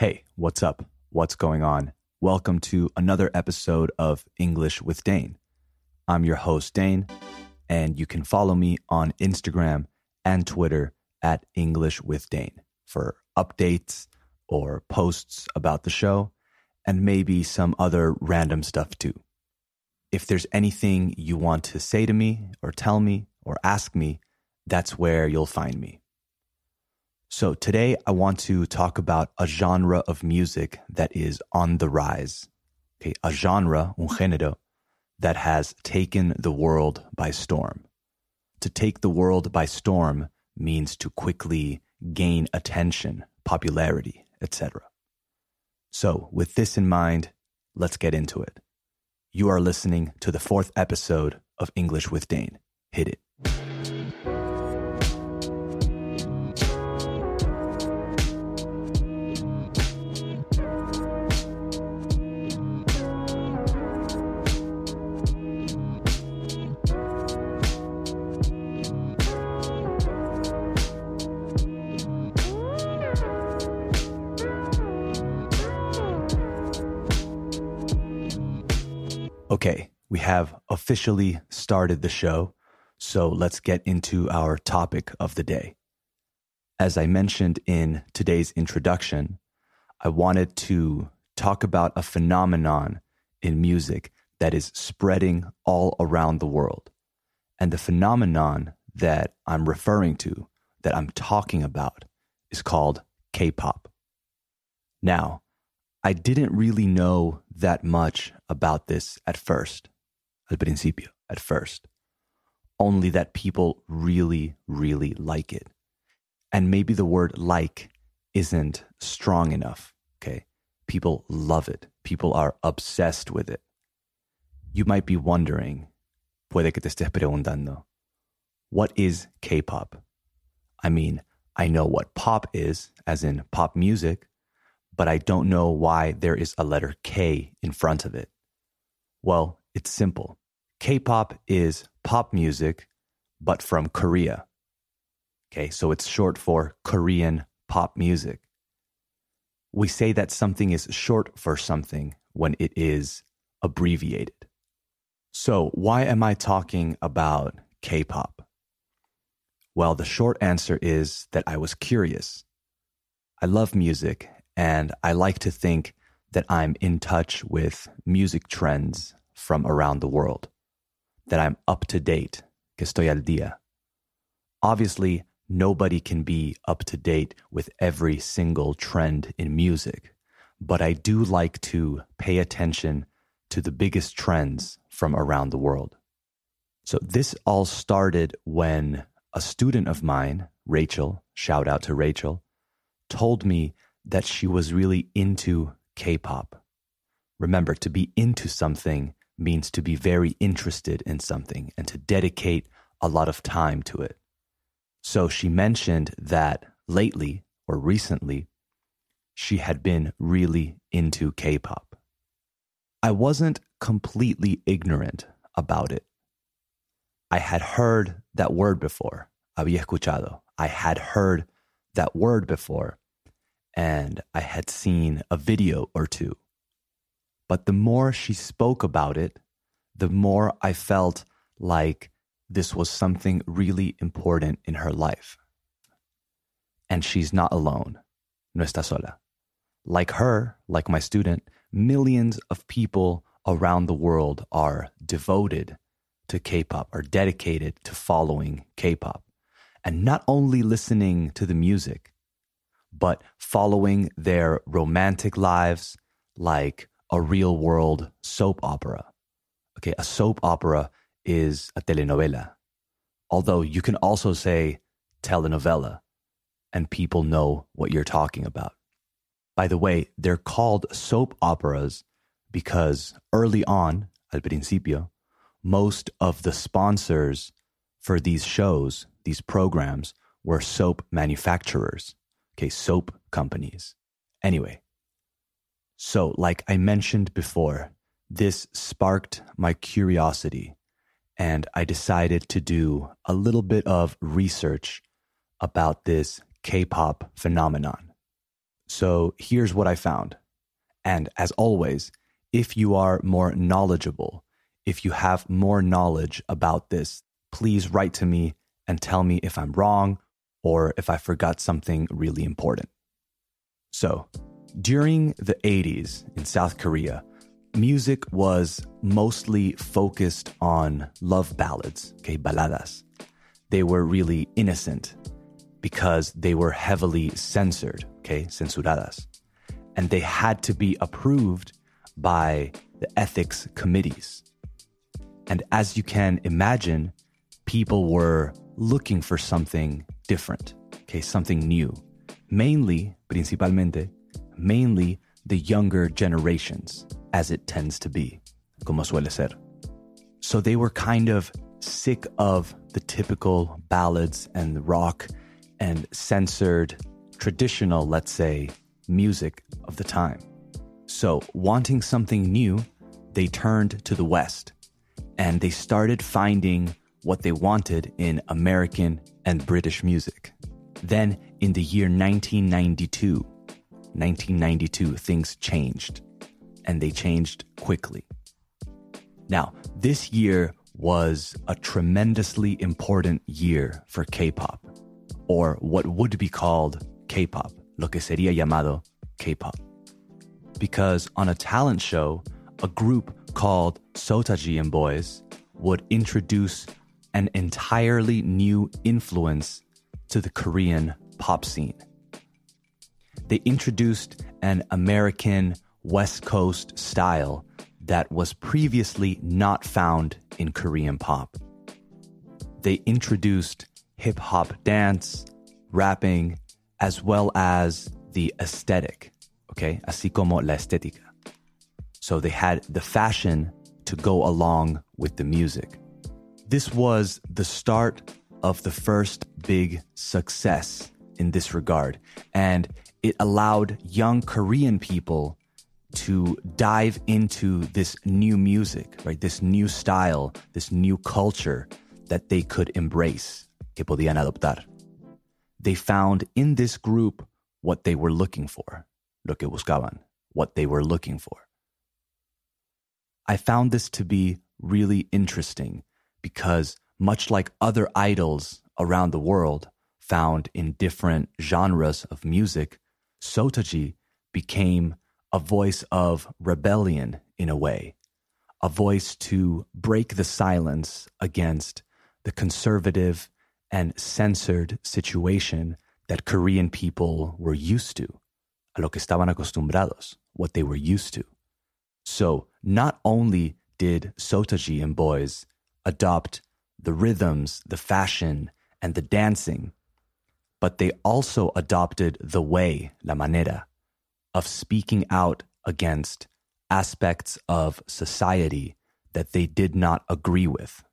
Hey, what's up? What's going on? Welcome to another episode of English with Dane. I'm your host, Dane, and you can follow me on Instagram and Twitter at English with Dane for updates or posts about the show and maybe some other random stuff too. If there's anything you want to say to me or tell me or ask me, that's where you'll find me. So today I want to talk about a genre of music that is on the rise. Okay, a genre, un género, that has taken the world by storm. To take the world by storm means to quickly gain attention, popularity, etc. So, with this in mind, let's get into it. You are listening to the fourth episode of English with Dane. Hit it. Officially started the show, so let's get into our topic of the day. As I mentioned in today's introduction, I wanted to talk about a phenomenon in music that is spreading all around the world. And the phenomenon that I'm referring to, that I'm talking about, is called K pop. Now, I didn't really know that much about this at first, al principio, at first. Only that people really, really like it. And maybe the word like isn't strong enough, okay? People love it. People are obsessed with it. You might be wondering, puede que te estés preguntando, what is K pop? I mean, I know what pop is, as in pop music, but I don't know why there is a letter K in front of it. Well, it's simple. K pop is pop music, but from Korea. Okay, so it's short for Korean pop music. We say that something is short for something when it is abbreviated. So, why am I talking about K pop? Well, the short answer is that I was curious. I love music and I like to think that I'm in touch with music trends from around the world, that I'm up to date, que estoy al día. Obviously, nobody can be up to date with every single trend in music, but I do like to pay attention to the biggest trends from around the world. So, this all started when a student of mine, Rachel, shout out to Rachel, told me that she was really into K pop. Remember, to be into something means to be very interested in something and to dedicate a lot of time to it. So she mentioned that lately or recently, she had been really into K pop. I wasn't completely ignorant about it. I had heard that word before. Había escuchado. I had heard that word before and I had seen a video or two. But the more she spoke about it, the more I felt like this was something really important in her life. And she's not alone. No está sola. Like her, like my student, millions of people around the world are devoted to K pop, are dedicated to following K pop. And not only listening to the music, but following their romantic lives like a real world soap opera. Okay, a soap opera is a telenovela. Although you can also say telenovela, and people know what you're talking about. By the way, they're called soap operas because early on, al principio, most of the sponsors for these shows, these programs, were soap manufacturers okay, soap companies. Anyway, so like I mentioned before, this sparked my curiosity, and I decided to do a little bit of research about this K pop phenomenon. So here's what I found. And as always, if you are more knowledgeable, if you have more knowledge about this, please write to me and tell me if I'm wrong or if I forgot something really important. So, during the 80s in South Korea, music was mostly focused on love ballads, okay, baladas. They were really innocent because they were heavily censored, okay, censuradas. And they had to be approved by the ethics committees. And as you can imagine, people were looking for something different, okay, something new. Mainly, principalmente, mainly the younger generations, as it tends to be, como suele ser. So they were kind of sick of the typical ballads and rock and censored traditional, let's say, music of the time. So, wanting something new, they turned to the West and they started finding what they wanted in American and British music. Then, in the year 1992, 1992, things changed and they changed quickly. Now, this year was a tremendously important year for K pop, or what would be called K pop, lo que sería llamado K pop. Because on a talent show, a group called Seo Taiji and Boys would introduce an entirely new influence to the Korean pop scene. They introduced an American West Coast style that was previously not found in Korean pop. They introduced hip hop dance, rapping, as well as the aesthetic, okay? Así como la estética. So they had the fashion to go along with the music. This was the start of the first big success in this regard, and it allowed young Korean people to dive into this new music, right? This new style, this new culture that they could embrace, que podían adoptar. They found in this group what they were looking for, lo que buscaban, what they were looking for. I found this to be really interesting because much like other idols around the world found in different genres of music, Seo Taiji became a voice of rebellion in a way, a voice to break the silence against the conservative and censored situation that Korean people were used to, a lo que estaban acostumbrados, what they were used to. So not only did Seo Taiji and boys adopt the rhythms, the fashion, and the dancing, but they also adopted the way, la manera, of speaking out against aspects of society that they did not agree with,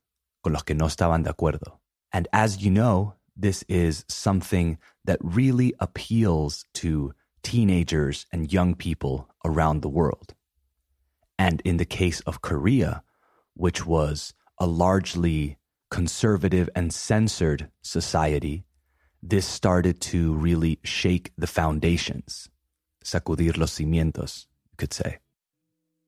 con los que no estaban de acuerdo. And as you know, this is something that really appeals to teenagers and young people around the world. And in the case of Korea, which was a largely conservative and censored society, this started to really shake the foundations sacudir los cimientos, you could say.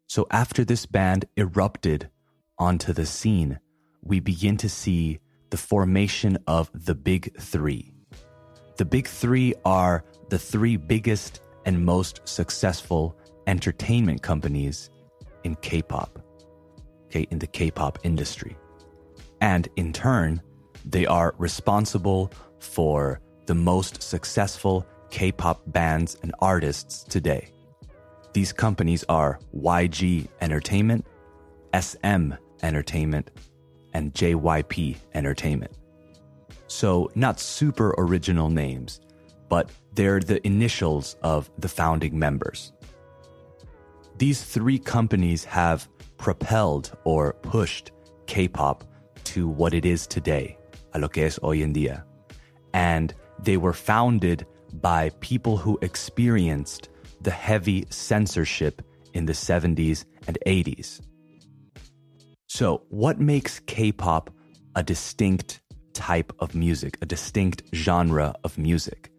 So after this band erupted onto the scene, we begin to see the formation of the big three. The big three are the three biggest and most successful entertainment companies in K pop, okay, in the K pop industry. And in turn, they are responsible for the most successful K pop bands and artists today. These companies are YG Entertainment, SM Entertainment, and JYP Entertainment. So, not super original names, but they're the initials of the founding members. These three companies have propelled or pushed K pop to what it is today, a lo que es hoy en día. And they were founded by people who experienced the heavy censorship in the 70s and 80s. So, what makes K pop a distinct type of music, a distinct genre of music?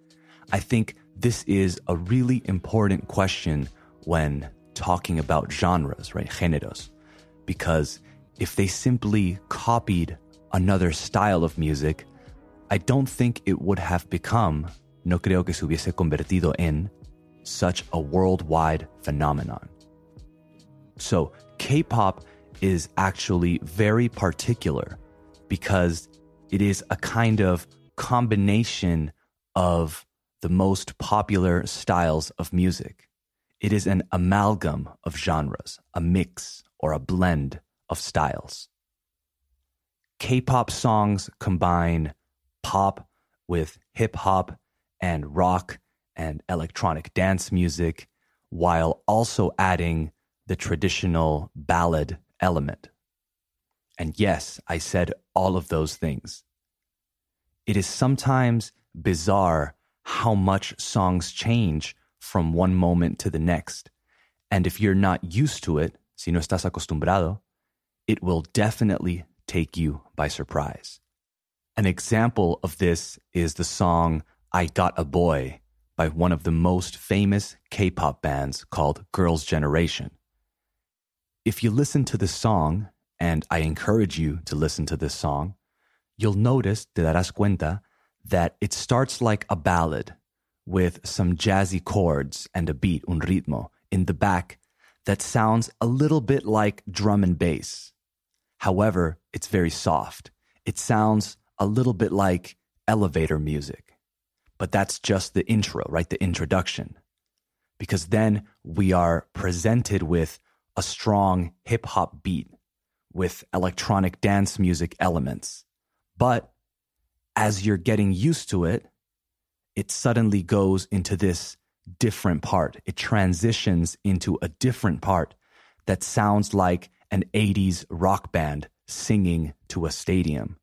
I think this is a really important question when talking about genres, right? Géneros. Because if they simply copied another style of music, I don't think it would have become, no creo que se hubiese convertido en, such a worldwide phenomenon. So, K pop is actually very particular because it is a kind of combination of the most popular styles of music. It is an amalgam of genres, a mix or a blend of styles. K pop songs combine pop with hip hop and rock and electronic dance music while also adding the traditional ballad element. And yes, I said all of those things. It is sometimes bizarre how much songs change from one moment to the next. And if you're not used to it, si no estás acostumbrado, it will definitely take you by surprise. An example of this is the song I Got a Boy by one of the most famous K pop bands called Girls' Generation. If you listen to the song, and I encourage you to listen to this song, you'll notice, te darás cuenta, that it starts like a ballad with some jazzy chords and a beat, un ritmo, in the back that sounds a little bit like drum and bass. However, it's very soft. It sounds a little bit like elevator music. But that's just the intro, right? The introduction. Because then we are presented with a strong hip hop beat with electronic dance music elements. But as you're getting used to it, it suddenly goes into this different part. It transitions into a different part that sounds like an 80s rock band singing to a stadium.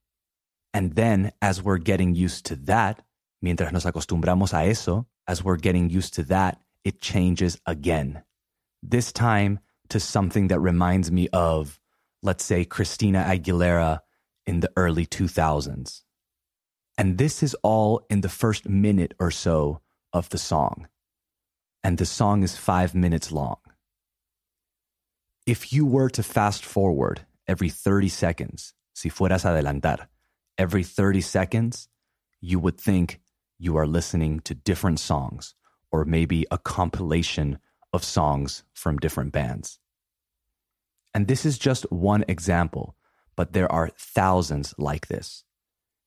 And then, as we're getting used to that, mientras nos acostumbramos a eso, as we're getting used to that, it changes again. This time to something that reminds me of, let's say, Christina Aguilera in the early 2000s. And this is all in the first minute or so of the song. And the song is five minutes long. If you were to fast forward every 30 seconds, si fueras adelantar, every 30 seconds, you would think you are listening to different songs or maybe a compilation of songs from different bands. And this is just one example, but there are thousands like this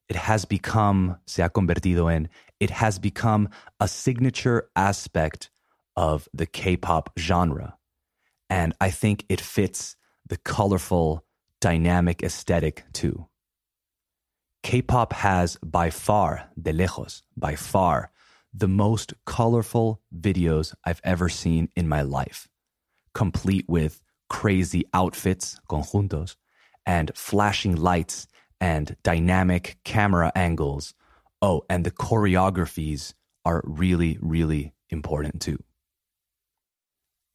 it has become, se ha convertido en, it has become a signature aspect of the K pop genre. And I think it fits the colorful, dynamic aesthetic too. K pop has by far, de lejos, by far, the most colorful videos I've ever seen in my life, complete with crazy outfits, conjuntos, and flashing lights and dynamic camera angles. Oh, and the choreographies are really, really important too.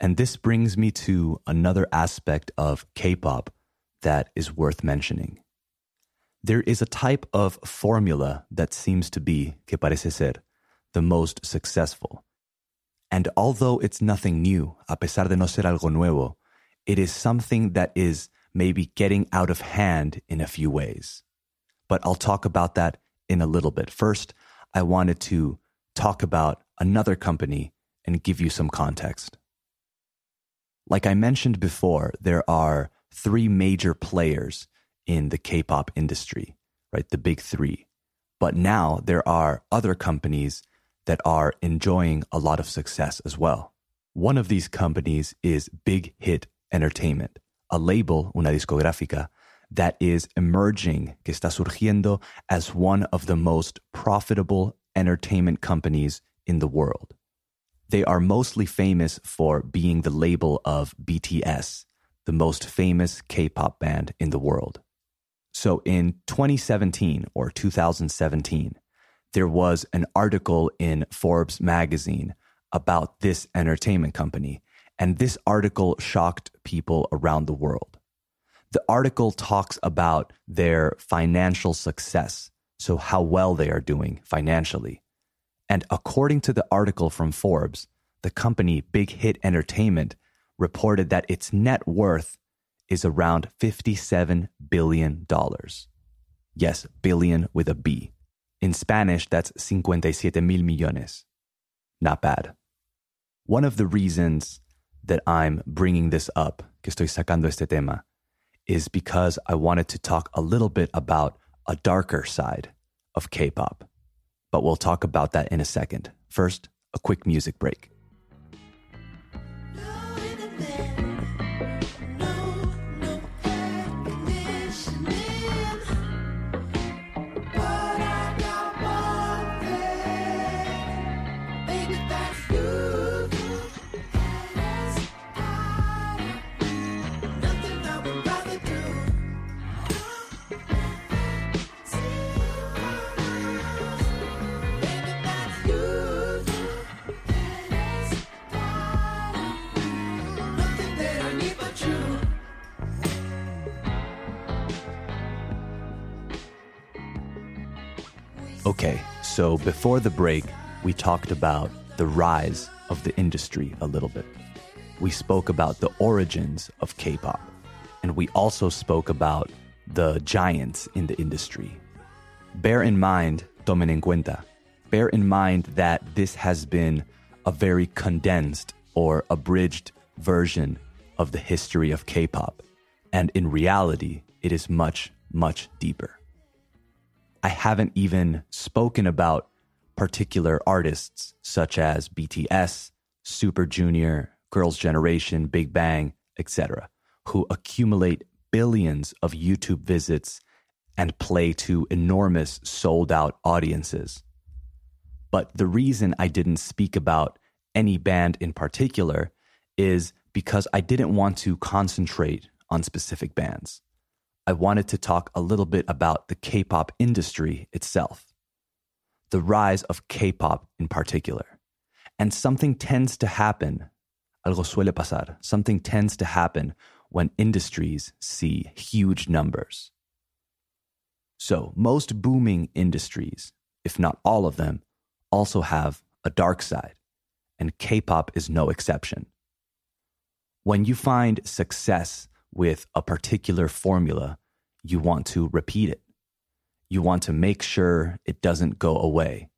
And this brings me to another aspect of K pop that is worth mentioning. There is a type of formula that seems to be, que parece ser, the most successful. And although it's nothing new, a pesar de no ser algo nuevo, it is something that is maybe getting out of hand in a few ways. But I'll talk about that in a little bit. First, I wanted to talk about another company and give you some context. Like I mentioned before, there are three major players in the K pop industry, right? The big three. But now there are other companies that are enjoying a lot of success as well. One of these companies is Big Hit Entertainment, a label, una discográfica, that is emerging, que está surgiendo as one of the most profitable entertainment companies in the world. They are mostly famous for being the label of BTS, the most famous K pop band in the world. So in 2017 or 2017, there was an article in Forbes magazine about this entertainment company and this article shocked people around the world. The article talks about their financial success, so how well they are doing financially. And according to the article from Forbes, the company Big Hit Entertainment reported that its net worth is around $57 billion. Yes, billion with a B. In Spanish, that's 57 mil millones. Not bad. One of the reasons that I'm bringing this up, que estoy sacando este tema, is because I wanted to talk a little bit about a darker side of K pop. But we'll talk about that in a second. First, a quick music break. Okay, so before the break, we talked about the rise of the industry a little bit. We spoke about the origins of K pop, and we also spoke about the giants in the industry. Bear in mind, tomen en cuenta, bear in mind that this has been a very condensed or abridged version of the history of K pop, and in reality, it is much, much deeper. I haven't even spoken about particular artists such as BTS, Super Junior, Girls' Generation, Big Bang, etc., who accumulate billions of YouTube visits and play to enormous sold out audiences. But the reason I didn't speak about any band in particular is because I didn't want to concentrate on specific bands. I wanted to talk a little bit about the K pop industry itself, the rise of K pop in particular. And something tends to happen, algo suele pasar, something tends to happen when industries see huge numbers. So, most booming industries, if not all of them, also have a dark side, and K pop is no exception. When you find success with a particular formula, you want to repeat it. You want to make sure it doesn't go away.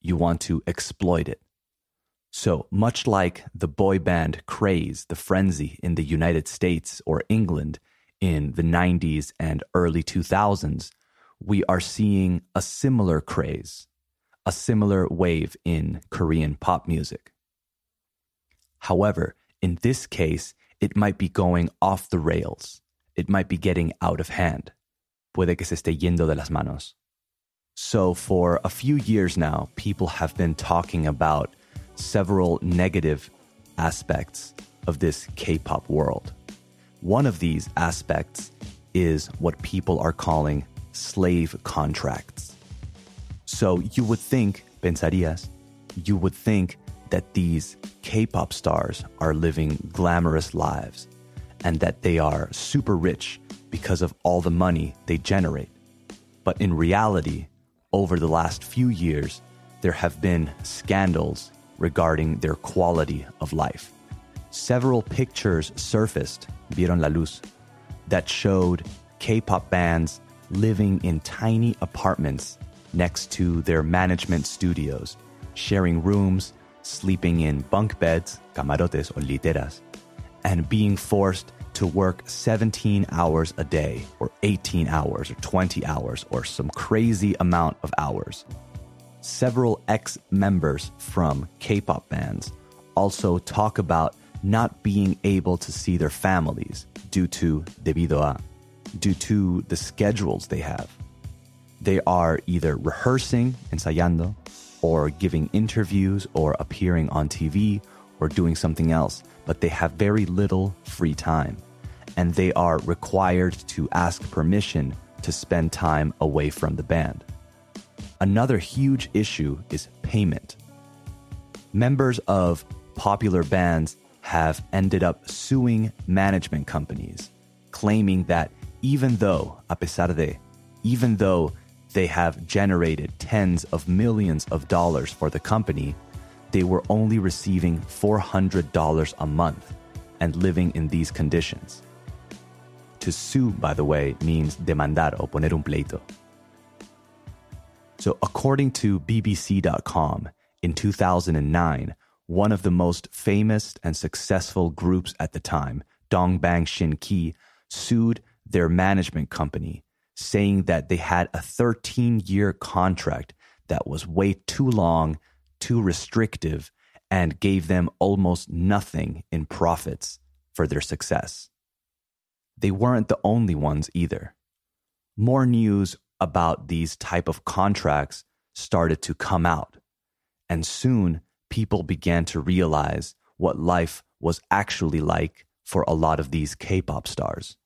You want to exploit it. So, much like the boy band craze, the frenzy in the United States or England in the 90s and early 2000s, we are seeing a similar craze, a similar wave in Korean pop music. However, in this case, it might be going off the rails. It might be getting out of hand. Puede que se esté yendo de las manos. So, for a few years now, people have been talking about several negative aspects of this K pop world. One of these aspects is what people are calling slave contracts. So, you would think, pensarías, you would think that these K pop stars are living glamorous lives and that they are super rich because of all the money they generate. But in reality, over the last few years, there have been scandals regarding their quality of life. Several pictures surfaced, vieron la luz, that showed K pop bands living in tiny apartments next to their management studios, sharing rooms sleeping in bunk beds, camarotes or literas, and being forced to work 17 hours a day, or 18 hours, or 20 hours, or some crazy amount of hours. Several ex members from K pop bands also talk about not being able to see their families due to debido a, due to the schedules they have. They are either rehearsing, ensayando, or giving interviews or appearing on TV or doing something else, but they have very little free time. And they are required to ask permission to spend time away from the band. Another huge issue is payment. Members of popular bands have ended up suing management companies, claiming that even though, a pesar de, even though they have generated tens of millions of dollars for the company, they were only receiving $400 a month and living in these conditions. To sue, by the way, means demandar o poner un pleito. So, according to BBC.com, in 2009, one of the most famous and successful groups at the time, Dongbang Shin-ki, sued their management company, saying that they had a 13 year contract that was way too long, too restrictive, and gave them almost nothing in profits for their success. They weren't the only ones either. More news about these type of contracts started to come out, and soon people began to realize what life was actually like for a lot of these K-pop stars.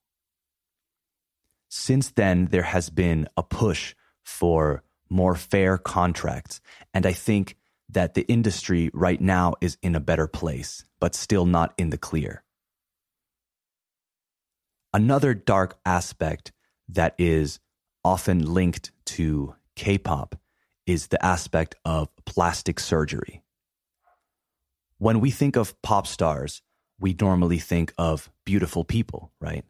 Since then, there has been a push for more fair contracts. And I think that the industry right now is in a better place, but still not in the clear. Another dark aspect that is often linked to K pop is the aspect of plastic surgery. When we think of pop stars, we normally think of beautiful people, right?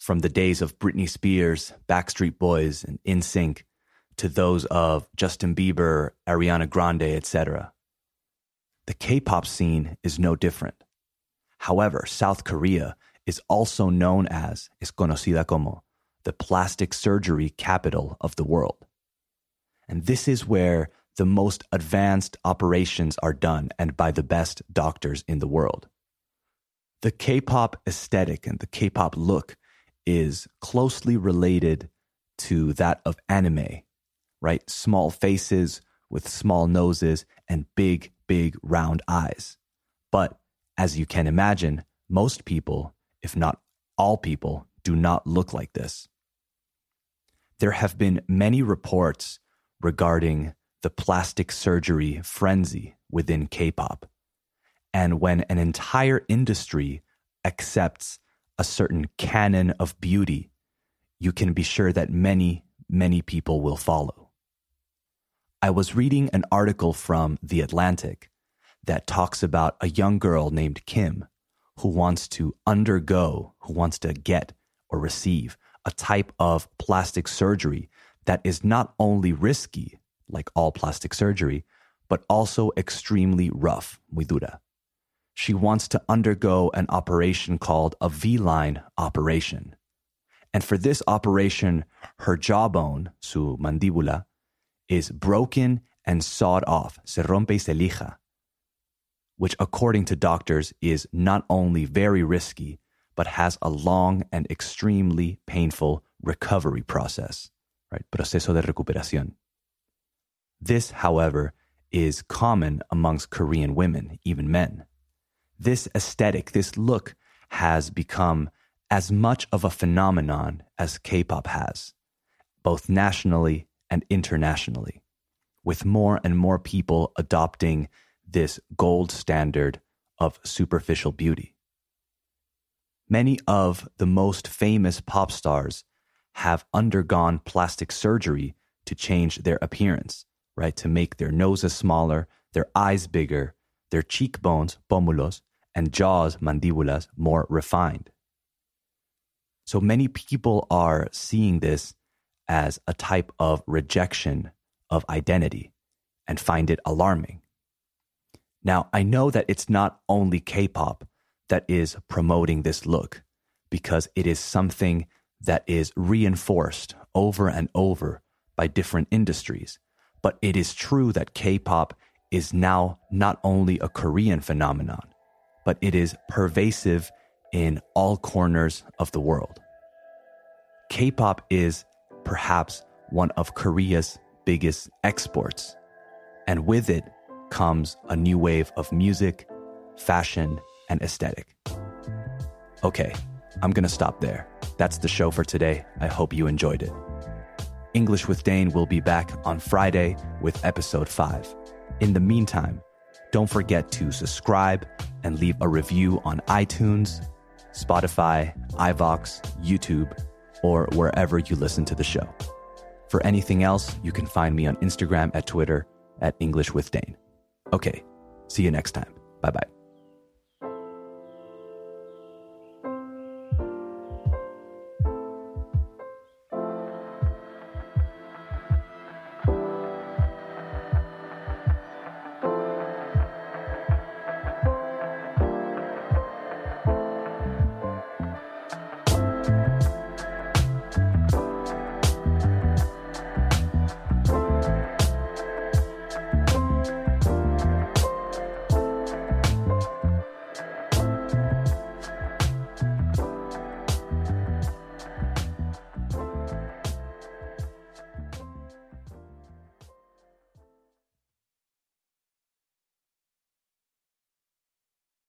From the days of Britney Spears, Backstreet Boys, and NSYNC to those of Justin Bieber, Ariana Grande, etc. The K-pop scene is no different. However, South Korea is also known as, es conocida como, the plastic surgery capital of the world. And this is where the most advanced operations are done and by the best doctors in the world. The K pop aesthetic and the K pop look is closely related to that of anime, right? Small faces with small noses and big, big round eyes. But as you can imagine, most people, if not all people, do not look like this. There have been many reports regarding the plastic surgery frenzy within K pop. And when an entire industry accepts a certain canon of beauty, you can be sure that many, many people will follow. I was reading an article from The Atlantic that talks about a young girl named Kim who wants to undergo, who wants to get or receive a type of plastic surgery that is not only risky, like all plastic surgery, but also extremely rough, muy dura she wants to undergo an operation called a V line operation. And for this operation, her jawbone, su mandíbula, is broken and sawed off, se rompe y se lija, which according to doctors is not only very risky, but has a long and extremely painful recovery process, right? Proceso de recuperación. This, however, is common amongst Korean women, even men this aesthetic, this look has become as much of a phenomenon as K pop has, both nationally and internationally, with more and more people adopting this gold standard of superficial beauty. Many of the most famous pop stars have undergone plastic surgery to change their appearance, right? To make their noses smaller, their eyes bigger, their cheekbones, pómulos, and jaws, mandibulas, more refined. So many people are seeing this as a type of rejection of identity and find it alarming. Now, I know that it's not only K pop that is promoting this look because it is something that is reinforced over and over by different industries. But it is true that K pop is now not only a Korean phenomenon, but it is pervasive in all corners of the world. K pop is perhaps one of Korea's biggest exports, and with it comes a new wave of music, fashion, and aesthetic. Okay, I'm gonna stop there. That's the show for today. I hope you enjoyed it. English with Dane will be back on Friday with episode 5. In the meantime, don't forget to subscribe and leave a review on iTunes, Spotify, iVoox, YouTube, or wherever you listen to the show. For anything else, you can find me on Instagram at Twitter at English with Dane. Okay, see you next time. Bye bye.